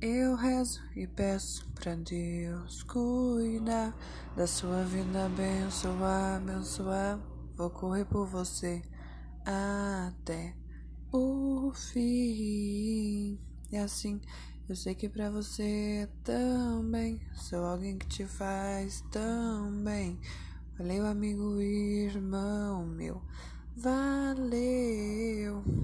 Eu rezo e peço pra Deus cuidar da sua vida, abençoar, abençoar. Vou correr por você até o fim. E assim, eu sei que pra você é também sou alguém que te faz tão bem. Valeu, amigo, irmão meu. Valeu.